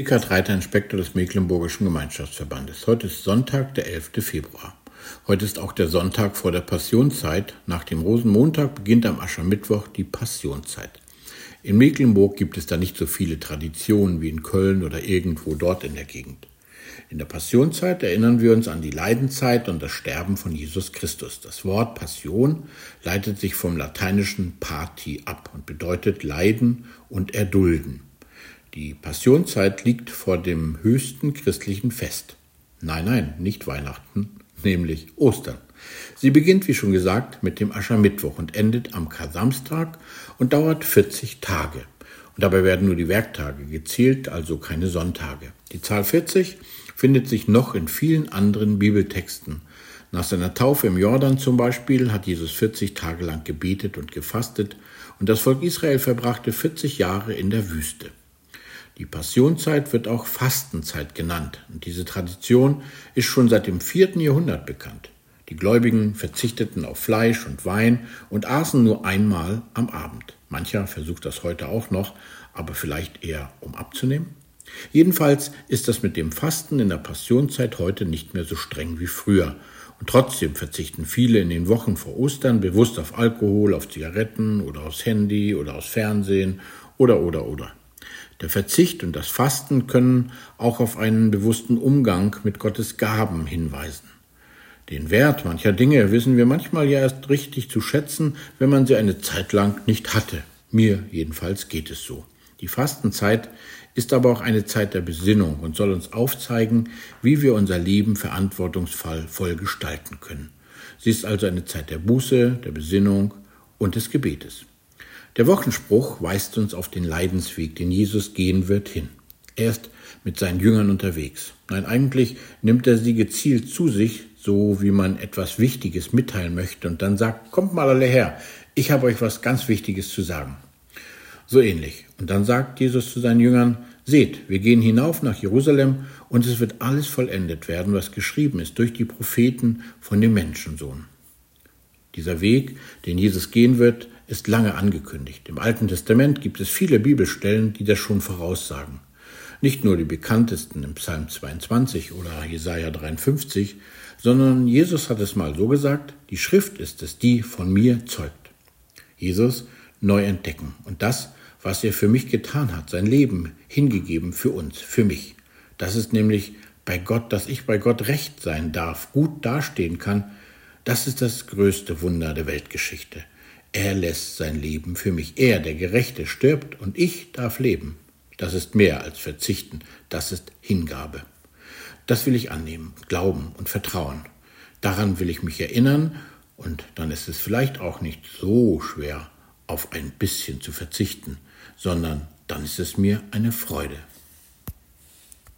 Eckhard Reiter, Inspektor des Mecklenburgischen Gemeinschaftsverbandes. Heute ist Sonntag, der 11. Februar. Heute ist auch der Sonntag vor der Passionszeit. Nach dem Rosenmontag beginnt am Aschermittwoch die Passionszeit. In Mecklenburg gibt es da nicht so viele Traditionen wie in Köln oder irgendwo dort in der Gegend. In der Passionszeit erinnern wir uns an die Leidenzeit und das Sterben von Jesus Christus. Das Wort Passion leitet sich vom lateinischen pati ab und bedeutet leiden und erdulden. Die Passionszeit liegt vor dem höchsten christlichen Fest. Nein, nein, nicht Weihnachten, nämlich Ostern. Sie beginnt, wie schon gesagt, mit dem Aschermittwoch und endet am Kasamstag und dauert 40 Tage. Und dabei werden nur die Werktage gezählt, also keine Sonntage. Die Zahl 40 findet sich noch in vielen anderen Bibeltexten. Nach seiner Taufe im Jordan zum Beispiel hat Jesus 40 Tage lang gebetet und gefastet und das Volk Israel verbrachte 40 Jahre in der Wüste. Die Passionszeit wird auch Fastenzeit genannt und diese Tradition ist schon seit dem vierten Jahrhundert bekannt. Die Gläubigen verzichteten auf Fleisch und Wein und aßen nur einmal am Abend. Mancher versucht das heute auch noch, aber vielleicht eher um abzunehmen. Jedenfalls ist das mit dem Fasten in der Passionszeit heute nicht mehr so streng wie früher. Und trotzdem verzichten viele in den Wochen vor Ostern bewusst auf Alkohol, auf Zigaretten oder aufs Handy oder aufs Fernsehen oder oder oder. Der Verzicht und das Fasten können auch auf einen bewussten Umgang mit Gottes Gaben hinweisen. Den Wert mancher Dinge wissen wir manchmal ja erst richtig zu schätzen, wenn man sie eine Zeit lang nicht hatte. Mir jedenfalls geht es so. Die Fastenzeit ist aber auch eine Zeit der Besinnung und soll uns aufzeigen, wie wir unser Leben verantwortungsvoll gestalten können. Sie ist also eine Zeit der Buße, der Besinnung und des Gebetes. Der Wochenspruch weist uns auf den Leidensweg, den Jesus gehen wird, hin. Er ist mit seinen Jüngern unterwegs. Nein, eigentlich nimmt er sie gezielt zu sich, so wie man etwas Wichtiges mitteilen möchte und dann sagt, kommt mal alle her, ich habe euch was ganz Wichtiges zu sagen. So ähnlich. Und dann sagt Jesus zu seinen Jüngern, seht, wir gehen hinauf nach Jerusalem und es wird alles vollendet werden, was geschrieben ist durch die Propheten von dem Menschensohn. Dieser Weg, den Jesus gehen wird, ist lange angekündigt. Im Alten Testament gibt es viele Bibelstellen, die das schon voraussagen. Nicht nur die bekanntesten im Psalm 22 oder Jesaja 53, sondern Jesus hat es mal so gesagt, die Schrift ist es, die von mir zeugt. Jesus neu entdecken und das, was er für mich getan hat, sein Leben hingegeben für uns, für mich. Das ist nämlich bei Gott, dass ich bei Gott recht sein darf, gut dastehen kann, das ist das größte Wunder der Weltgeschichte. Er lässt sein Leben für mich. Er, der Gerechte, stirbt und ich darf leben. Das ist mehr als Verzichten, das ist Hingabe. Das will ich annehmen, glauben und vertrauen. Daran will ich mich erinnern und dann ist es vielleicht auch nicht so schwer, auf ein bisschen zu verzichten, sondern dann ist es mir eine Freude.